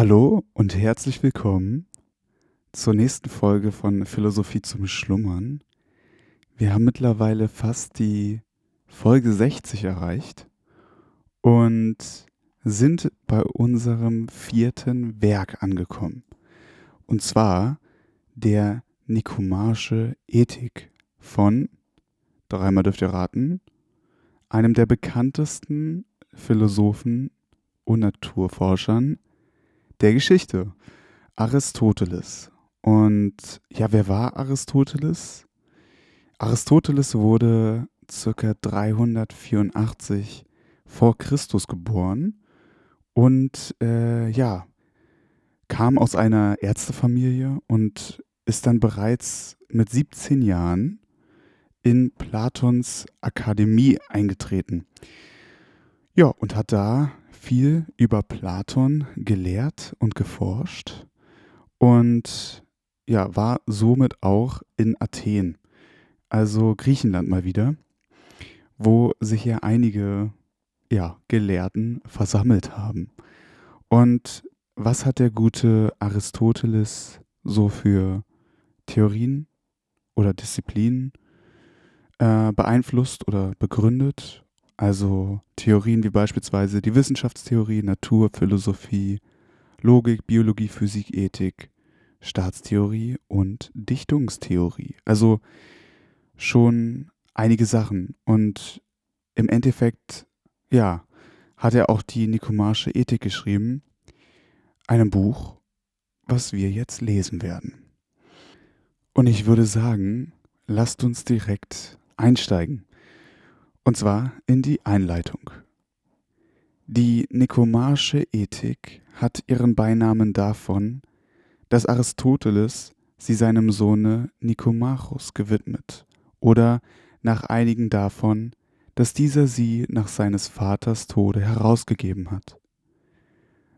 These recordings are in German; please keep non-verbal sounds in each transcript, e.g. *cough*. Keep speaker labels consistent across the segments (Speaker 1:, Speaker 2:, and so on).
Speaker 1: Hallo und herzlich willkommen zur nächsten Folge von Philosophie zum Schlummern. Wir haben mittlerweile fast die Folge 60 erreicht und sind bei unserem vierten Werk angekommen. Und zwar der Nikomarsche Ethik von, dreimal dürft ihr raten, einem der bekanntesten Philosophen und Naturforschern der Geschichte. Aristoteles. Und ja, wer war Aristoteles? Aristoteles wurde circa 384 vor Christus geboren und äh, ja, kam aus einer Ärztefamilie und ist dann bereits mit 17 Jahren in Platons Akademie eingetreten. Ja, und hat da viel über Platon gelehrt und geforscht und ja, war somit auch in Athen, also Griechenland mal wieder, wo sich ja einige ja, Gelehrten versammelt haben. Und was hat der gute Aristoteles so für Theorien oder Disziplinen äh, beeinflusst oder begründet also Theorien wie beispielsweise die Wissenschaftstheorie, Naturphilosophie, Logik, Biologie, Physik, Ethik, Staatstheorie und Dichtungstheorie. Also schon einige Sachen. Und im Endeffekt, ja, hat er auch die Nikomarsche Ethik geschrieben, einem Buch, was wir jetzt lesen werden. Und ich würde sagen, lasst uns direkt einsteigen. Und zwar in die Einleitung. Die Nikomarsche Ethik hat ihren Beinamen davon, dass Aristoteles sie seinem Sohne Nikomachos gewidmet oder nach einigen davon, dass dieser sie nach seines Vaters Tode herausgegeben hat.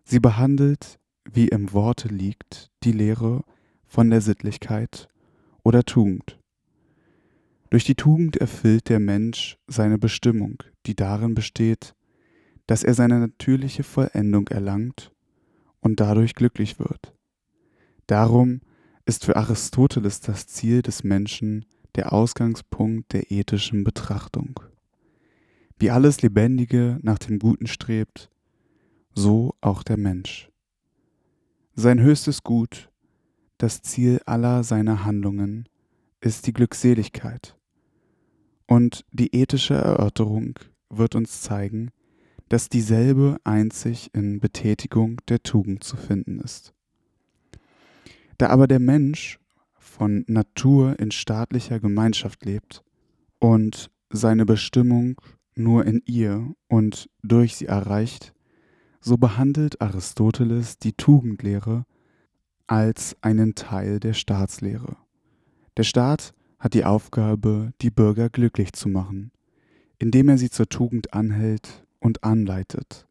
Speaker 1: Sie behandelt, wie im Worte liegt, die Lehre von der Sittlichkeit oder Tugend durch die Tugend erfüllt der Mensch seine Bestimmung, die darin besteht, dass er seine natürliche Vollendung erlangt und dadurch glücklich wird. Darum ist für Aristoteles das Ziel des Menschen der Ausgangspunkt der ethischen Betrachtung. Wie alles Lebendige nach dem Guten strebt, so auch der Mensch. Sein höchstes Gut, das Ziel aller seiner Handlungen, ist die Glückseligkeit, und die ethische Erörterung wird uns zeigen, dass dieselbe einzig in Betätigung der Tugend zu finden ist. Da aber der Mensch von Natur in staatlicher Gemeinschaft lebt und seine Bestimmung nur in ihr und durch sie erreicht, so behandelt Aristoteles die Tugendlehre als einen Teil der Staatslehre. Der Staat hat die Aufgabe, die Bürger glücklich zu machen, indem er sie zur Tugend anhält und anleitet.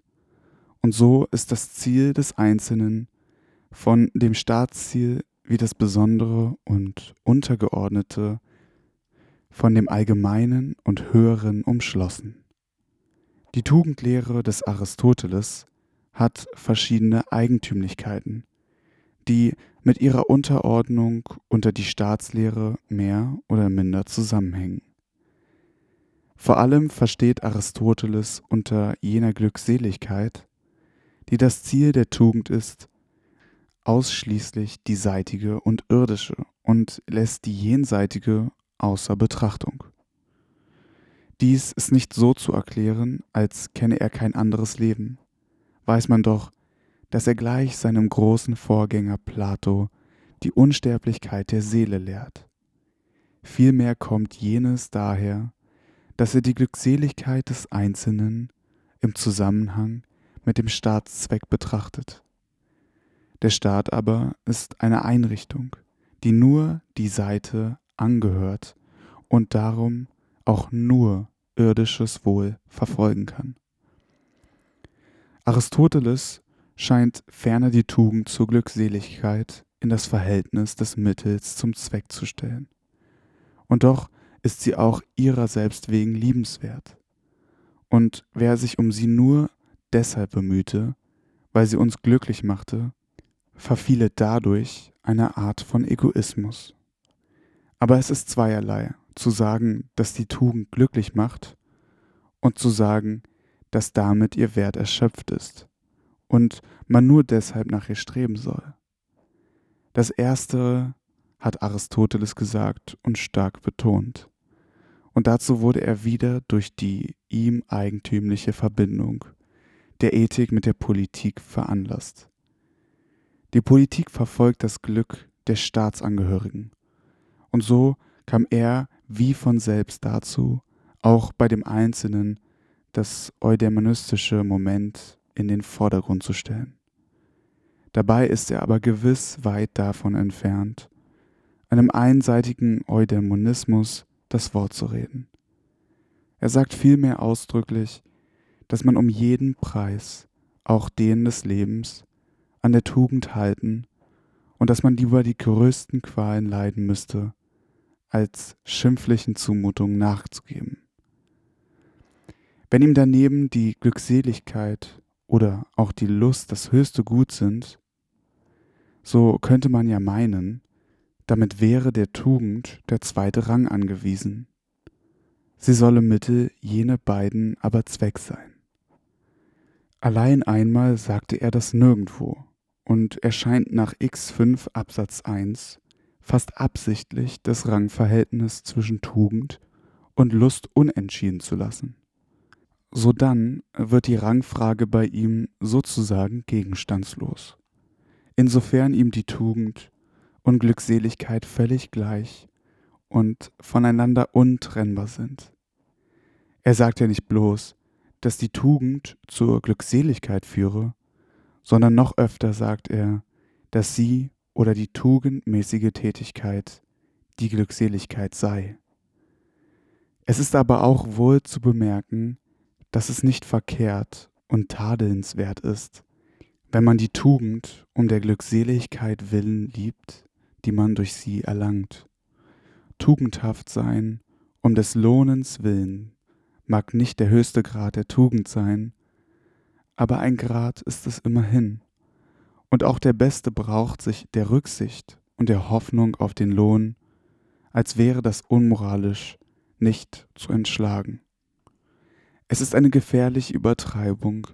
Speaker 1: Und so ist das Ziel des Einzelnen von dem Staatsziel wie das Besondere und Untergeordnete von dem Allgemeinen und Höheren umschlossen. Die Tugendlehre des Aristoteles hat verschiedene Eigentümlichkeiten, die mit ihrer Unterordnung unter die Staatslehre mehr oder minder zusammenhängen. Vor allem versteht Aristoteles unter jener Glückseligkeit, die das Ziel der Tugend ist, ausschließlich die seitige und irdische und lässt die jenseitige außer Betrachtung. Dies ist nicht so zu erklären, als kenne er kein anderes Leben. Weiß man doch, dass er gleich seinem großen Vorgänger Plato die Unsterblichkeit der Seele lehrt. Vielmehr kommt jenes daher, dass er die Glückseligkeit des Einzelnen im Zusammenhang mit dem Staatszweck betrachtet. Der Staat aber ist eine Einrichtung, die nur die Seite angehört und darum auch nur irdisches Wohl verfolgen kann. Aristoteles scheint ferner die Tugend zur Glückseligkeit in das Verhältnis des Mittels zum Zweck zu stellen. Und doch ist sie auch ihrer selbst wegen liebenswert. Und wer sich um sie nur deshalb bemühte, weil sie uns glücklich machte, verfiele dadurch eine Art von Egoismus. Aber es ist zweierlei, zu sagen, dass die Tugend glücklich macht und zu sagen, dass damit ihr Wert erschöpft ist und man nur deshalb nach ihr streben soll. Das Erste hat Aristoteles gesagt und stark betont. Und dazu wurde er wieder durch die ihm eigentümliche Verbindung der Ethik mit der Politik veranlasst. Die Politik verfolgt das Glück der Staatsangehörigen. Und so kam er wie von selbst dazu, auch bei dem Einzelnen das eudaimonistische Moment in den Vordergrund zu stellen. Dabei ist er aber gewiss weit davon entfernt, einem einseitigen Eudaimonismus das Wort zu reden. Er sagt vielmehr ausdrücklich, dass man um jeden Preis, auch den des Lebens, an der Tugend halten und dass man lieber die größten Qualen leiden müsste, als schimpflichen Zumutungen nachzugeben. Wenn ihm daneben die Glückseligkeit oder auch die Lust das höchste Gut sind, so könnte man ja meinen, damit wäre der Tugend der zweite Rang angewiesen. Sie solle Mittel jene beiden aber Zweck sein. Allein einmal sagte er das nirgendwo und erscheint nach X5 Absatz 1 fast absichtlich das Rangverhältnis zwischen Tugend und Lust unentschieden zu lassen. Sodann wird die Rangfrage bei ihm sozusagen gegenstandslos. Insofern ihm die Tugend und Glückseligkeit völlig gleich und voneinander untrennbar sind. Er sagt ja nicht bloß, dass die Tugend zur Glückseligkeit führe, sondern noch öfter sagt er, dass sie oder die tugendmäßige Tätigkeit die Glückseligkeit sei. Es ist aber auch wohl zu bemerken, dass es nicht verkehrt und tadelnswert ist, wenn man die Tugend um der Glückseligkeit willen liebt, die man durch sie erlangt. Tugendhaft sein um des Lohnens willen mag nicht der höchste Grad der Tugend sein, aber ein Grad ist es immerhin. Und auch der Beste braucht sich der Rücksicht und der Hoffnung auf den Lohn, als wäre das unmoralisch nicht zu entschlagen. Es ist eine gefährliche Übertreibung,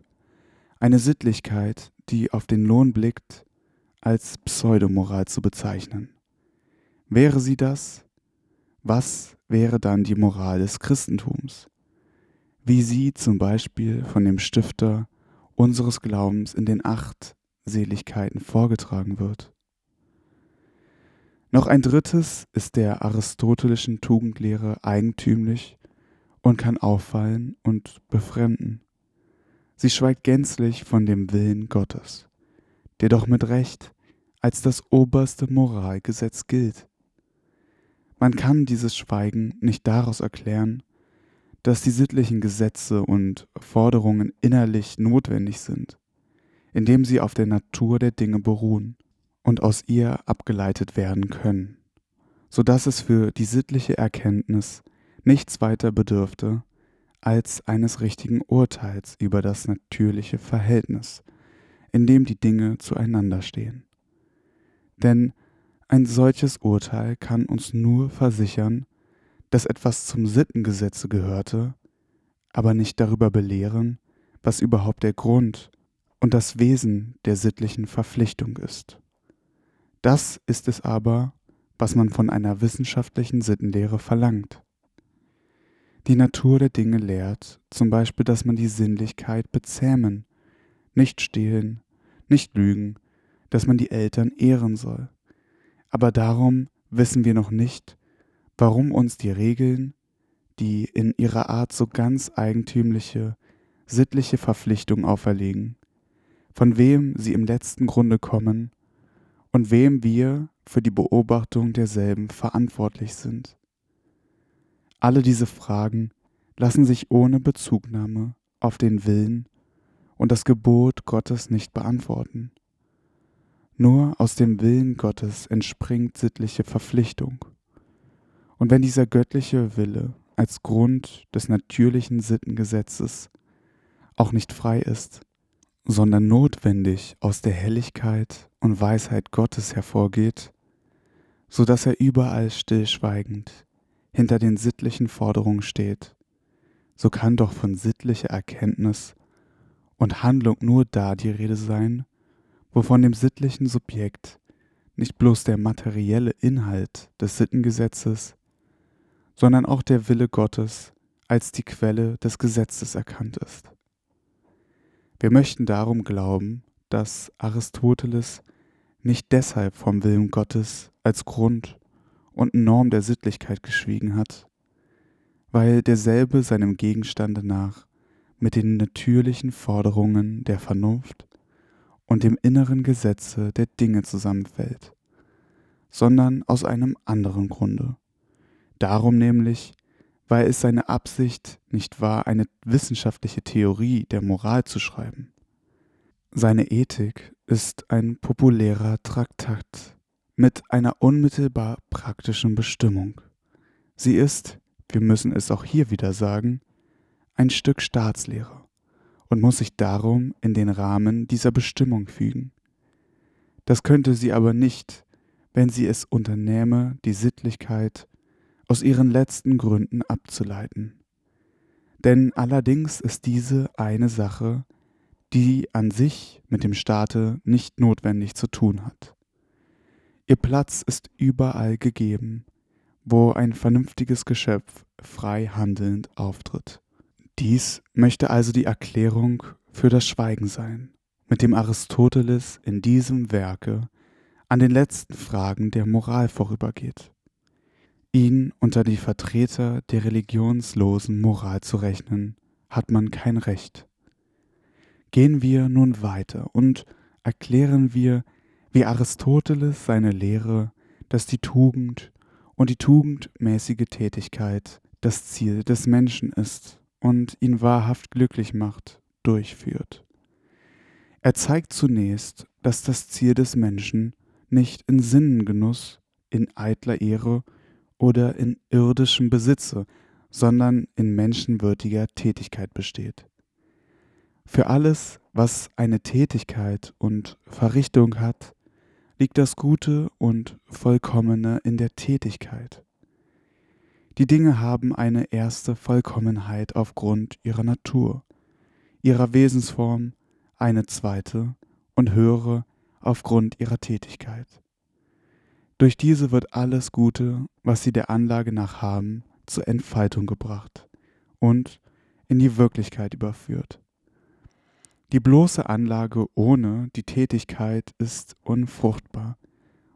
Speaker 1: eine Sittlichkeit, die auf den Lohn blickt, als Pseudomoral zu bezeichnen. Wäre sie das, was wäre dann die Moral des Christentums? Wie sie zum Beispiel von dem Stifter unseres Glaubens in den acht Seligkeiten vorgetragen wird. Noch ein drittes ist der aristotelischen Tugendlehre eigentümlich und kann auffallen und befremden. Sie schweigt gänzlich von dem Willen Gottes, der doch mit Recht als das oberste Moralgesetz gilt. Man kann dieses Schweigen nicht daraus erklären, dass die sittlichen Gesetze und Forderungen innerlich notwendig sind, indem sie auf der Natur der Dinge beruhen und aus ihr abgeleitet werden können, so dass es für die sittliche Erkenntnis nichts weiter bedürfte als eines richtigen Urteils über das natürliche Verhältnis, in dem die Dinge zueinander stehen. Denn ein solches Urteil kann uns nur versichern, dass etwas zum Sittengesetze gehörte, aber nicht darüber belehren, was überhaupt der Grund und das Wesen der sittlichen Verpflichtung ist. Das ist es aber, was man von einer wissenschaftlichen Sittenlehre verlangt. Die Natur der Dinge lehrt zum Beispiel, dass man die Sinnlichkeit bezähmen, nicht stehlen, nicht lügen, dass man die Eltern ehren soll. Aber darum wissen wir noch nicht, warum uns die Regeln, die in ihrer Art so ganz eigentümliche, sittliche Verpflichtung auferlegen, von wem sie im letzten Grunde kommen und wem wir für die Beobachtung derselben verantwortlich sind. Alle diese Fragen lassen sich ohne Bezugnahme auf den Willen und das Gebot Gottes nicht beantworten. Nur aus dem Willen Gottes entspringt sittliche Verpflichtung. Und wenn dieser göttliche Wille als Grund des natürlichen Sittengesetzes auch nicht frei ist, sondern notwendig aus der Helligkeit und Weisheit Gottes hervorgeht, so dass er überall stillschweigend hinter den sittlichen Forderungen steht, so kann doch von sittlicher Erkenntnis und Handlung nur da die Rede sein, wovon dem sittlichen Subjekt nicht bloß der materielle Inhalt des Sittengesetzes, sondern auch der Wille Gottes als die Quelle des Gesetzes erkannt ist. Wir möchten darum glauben, dass Aristoteles nicht deshalb vom Willen Gottes als Grund und Norm der Sittlichkeit geschwiegen hat, weil derselbe seinem Gegenstande nach mit den natürlichen Forderungen der Vernunft und dem inneren Gesetze der Dinge zusammenfällt, sondern aus einem anderen Grunde. Darum nämlich, weil es seine Absicht nicht war, eine wissenschaftliche Theorie der Moral zu schreiben. Seine Ethik ist ein populärer Traktat mit einer unmittelbar praktischen Bestimmung. Sie ist, wir müssen es auch hier wieder sagen, ein Stück Staatslehre und muss sich darum in den Rahmen dieser Bestimmung fügen. Das könnte sie aber nicht, wenn sie es unternähme, die Sittlichkeit aus ihren letzten Gründen abzuleiten. Denn allerdings ist diese eine Sache, die an sich mit dem Staate nicht notwendig zu tun hat. Ihr Platz ist überall gegeben, wo ein vernünftiges Geschöpf frei handelnd auftritt. Dies möchte also die Erklärung für das Schweigen sein, mit dem Aristoteles in diesem Werke an den letzten Fragen der Moral vorübergeht. Ihn unter die Vertreter der religionslosen Moral zu rechnen, hat man kein Recht. Gehen wir nun weiter und erklären wir, wie Aristoteles seine Lehre, dass die Tugend und die tugendmäßige Tätigkeit das Ziel des Menschen ist und ihn wahrhaft glücklich macht, durchführt. Er zeigt zunächst, dass das Ziel des Menschen nicht in Sinnengenuss, in eitler Ehre oder in irdischem Besitze, sondern in menschenwürdiger Tätigkeit besteht. Für alles, was eine Tätigkeit und Verrichtung hat, liegt das Gute und Vollkommene in der Tätigkeit. Die Dinge haben eine erste Vollkommenheit aufgrund ihrer Natur, ihrer Wesensform, eine zweite und höhere aufgrund ihrer Tätigkeit. Durch diese wird alles Gute, was sie der Anlage nach haben, zur Entfaltung gebracht und in die Wirklichkeit überführt. Die bloße Anlage ohne die Tätigkeit ist unfruchtbar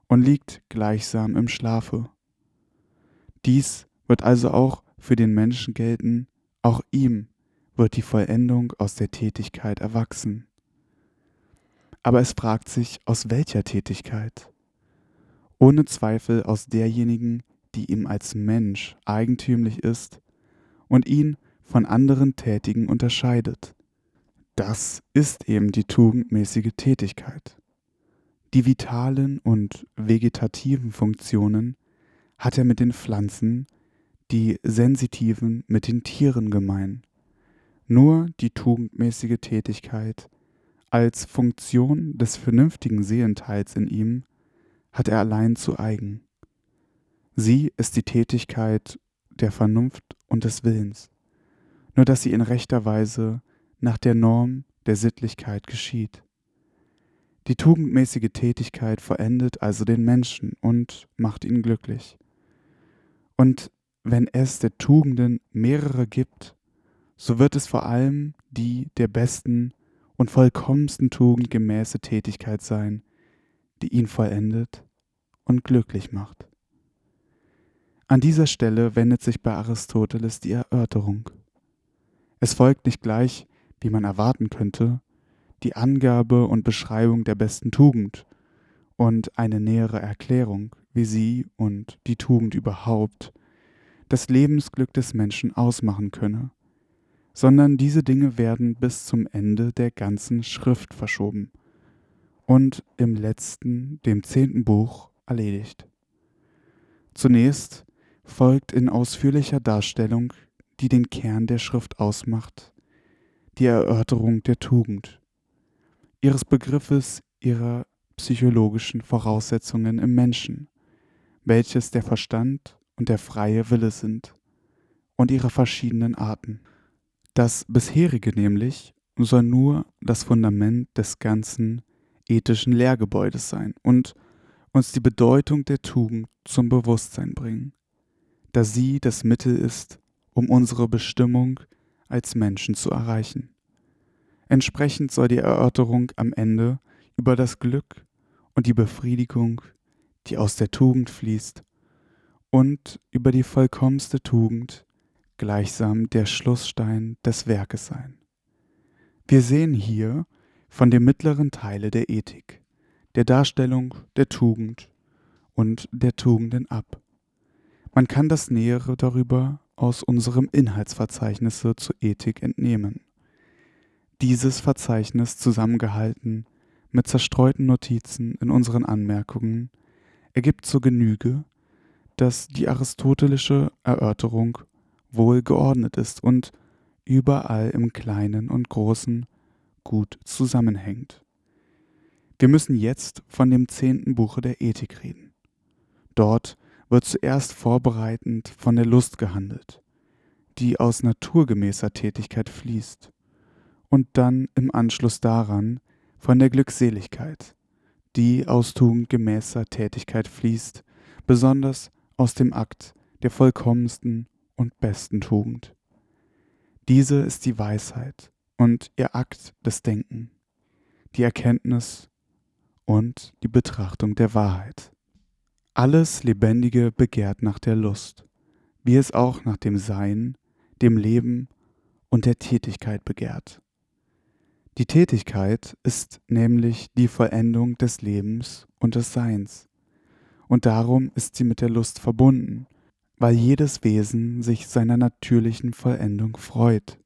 Speaker 1: und liegt gleichsam im Schlafe. Dies wird also auch für den Menschen gelten, auch ihm wird die Vollendung aus der Tätigkeit erwachsen. Aber es fragt sich, aus welcher Tätigkeit? ohne Zweifel aus derjenigen, die ihm als Mensch eigentümlich ist und ihn von anderen Tätigen unterscheidet. Das ist eben die tugendmäßige Tätigkeit. Die vitalen und vegetativen Funktionen hat er mit den Pflanzen, die sensitiven mit den Tieren gemein. Nur die tugendmäßige Tätigkeit als Funktion des vernünftigen Seelenteils in ihm hat er allein zu eigen. Sie ist die Tätigkeit der Vernunft und des Willens, nur dass sie in rechter Weise nach der Norm der Sittlichkeit geschieht. Die tugendmäßige Tätigkeit vollendet also den Menschen und macht ihn glücklich. Und wenn es der Tugenden mehrere gibt, so wird es vor allem die der besten und vollkommensten Tugend gemäße Tätigkeit sein, die ihn vollendet und glücklich macht. An dieser Stelle wendet sich bei Aristoteles die Erörterung. Es folgt nicht gleich, wie man erwarten könnte, die Angabe und Beschreibung der besten Tugend und eine nähere Erklärung, wie sie und die Tugend überhaupt das Lebensglück des Menschen ausmachen könne, sondern diese Dinge werden bis zum Ende der ganzen Schrift verschoben und im letzten, dem zehnten Buch, erledigt. Zunächst folgt in ausführlicher Darstellung, die den Kern der Schrift ausmacht, die Erörterung der Tugend, ihres Begriffes ihrer psychologischen Voraussetzungen im Menschen, welches der Verstand und der freie Wille sind, und ihrer verschiedenen Arten. Das bisherige nämlich soll nur das Fundament des ganzen ethischen Lehrgebäudes sein und uns die Bedeutung der Tugend zum Bewusstsein bringen, da sie das Mittel ist, um unsere Bestimmung als Menschen zu erreichen. Entsprechend soll die Erörterung am Ende über das Glück und die Befriedigung, die aus der Tugend fließt, und über die vollkommenste Tugend gleichsam der Schlussstein des Werkes sein. Wir sehen hier von dem mittleren Teile der Ethik, der Darstellung der Tugend und der Tugenden ab. Man kann das Nähere darüber aus unserem Inhaltsverzeichnisse zur Ethik entnehmen. Dieses Verzeichnis zusammengehalten mit zerstreuten Notizen in unseren Anmerkungen ergibt zur Genüge, dass die aristotelische Erörterung wohl geordnet ist und überall im Kleinen und Großen gut zusammenhängt. Wir müssen jetzt von dem zehnten Buche der Ethik reden. Dort wird zuerst vorbereitend von der Lust gehandelt, die aus naturgemäßer Tätigkeit fließt, und dann im Anschluss daran von der Glückseligkeit, die aus tugendgemäßer Tätigkeit fließt, besonders aus dem Akt der vollkommensten und besten Tugend. Diese ist die Weisheit und ihr Akt des Denken, die Erkenntnis und die Betrachtung der Wahrheit. Alles Lebendige begehrt nach der Lust, wie es auch nach dem Sein, dem Leben und der Tätigkeit begehrt. Die Tätigkeit ist nämlich die Vollendung des Lebens und des Seins, und darum ist sie mit der Lust verbunden weil jedes Wesen sich seiner natürlichen Vollendung freut.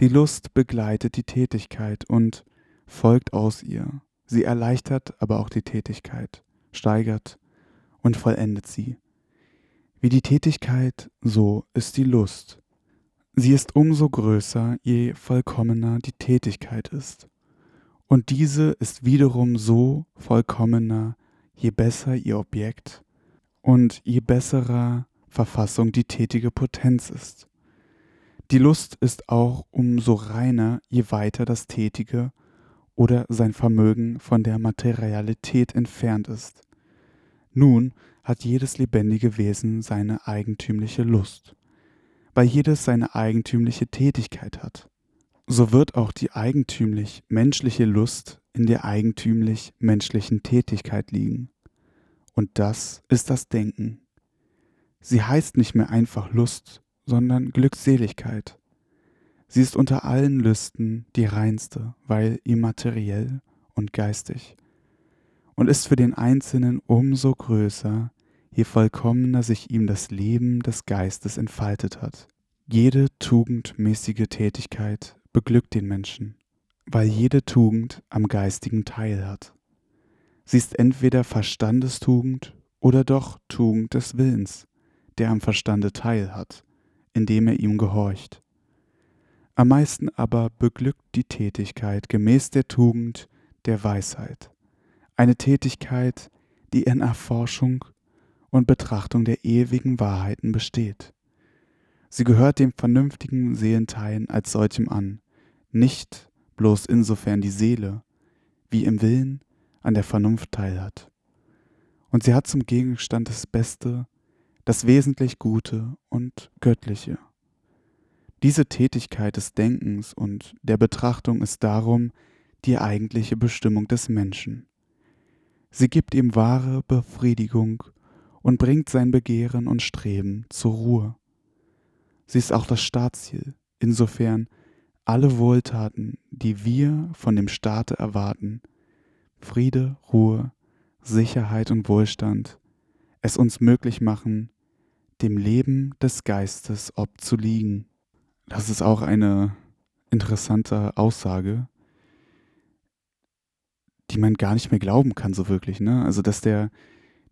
Speaker 1: Die Lust begleitet die Tätigkeit und folgt aus ihr. Sie erleichtert aber auch die Tätigkeit, steigert und vollendet sie. Wie die Tätigkeit, so ist die Lust. Sie ist umso größer, je vollkommener die Tätigkeit ist. Und diese ist wiederum so vollkommener, je besser ihr Objekt und je besserer Verfassung die tätige Potenz ist. Die Lust ist auch umso reiner, je weiter das Tätige oder sein Vermögen von der Materialität entfernt ist. Nun hat jedes lebendige Wesen seine eigentümliche Lust, weil jedes seine eigentümliche Tätigkeit hat. So wird auch die eigentümlich menschliche Lust in der eigentümlich menschlichen Tätigkeit liegen. Und das ist das Denken. Sie heißt nicht mehr einfach Lust, sondern Glückseligkeit. Sie ist unter allen Lüsten die reinste, weil immateriell und geistig, und ist für den Einzelnen umso größer, je vollkommener sich ihm das Leben des Geistes entfaltet hat. Jede tugendmäßige Tätigkeit beglückt den Menschen, weil jede Tugend am geistigen Teil hat. Sie ist entweder Verstandestugend oder doch Tugend des Willens, der am Verstande teilhat, indem er ihm gehorcht. Am meisten aber beglückt die Tätigkeit gemäß der Tugend der Weisheit, eine Tätigkeit, die in Erforschung und Betrachtung der ewigen Wahrheiten besteht. Sie gehört dem vernünftigen Seelenteilen als solchem an, nicht bloß insofern die Seele, wie im Willen an der Vernunft teilhat. Und sie hat zum Gegenstand das Beste das wesentlich Gute und Göttliche. Diese Tätigkeit des Denkens und der Betrachtung ist darum die eigentliche Bestimmung des Menschen. Sie gibt ihm wahre Befriedigung und bringt sein Begehren und Streben zur Ruhe. Sie ist auch das Staatsziel, insofern alle Wohltaten, die wir von dem Staate erwarten, Friede, Ruhe, Sicherheit und Wohlstand, es uns möglich machen, dem Leben des Geistes obzuliegen. Das ist auch eine interessante Aussage, die man gar nicht mehr glauben kann, so wirklich. Ne? Also, dass der,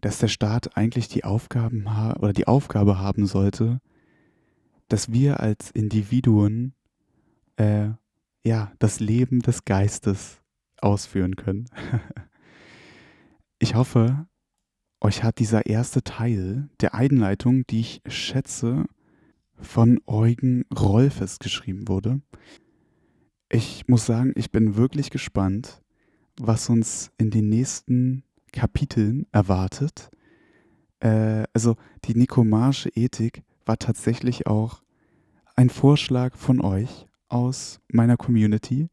Speaker 1: dass der Staat eigentlich die Aufgaben oder die Aufgabe haben sollte, dass wir als Individuen äh, ja das Leben des Geistes ausführen können. *laughs* ich hoffe, euch hat dieser erste Teil der Einleitung, die ich schätze, von Eugen Rolfes geschrieben wurde. Ich muss sagen, ich bin wirklich gespannt, was uns in den nächsten Kapiteln erwartet. Äh, also die nikomarsche Ethik war tatsächlich auch ein Vorschlag von euch aus meiner Community.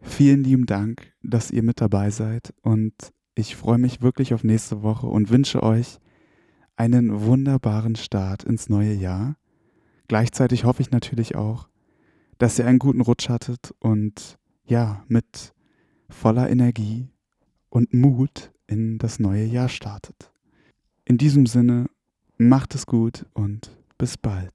Speaker 1: Vielen lieben Dank, dass ihr mit dabei seid und ich freue mich wirklich auf nächste Woche und wünsche euch einen wunderbaren Start ins neue Jahr. Gleichzeitig hoffe ich natürlich auch, dass ihr einen guten Rutsch hattet und ja, mit voller Energie und Mut in das neue Jahr startet. In diesem Sinne, macht es gut und bis bald.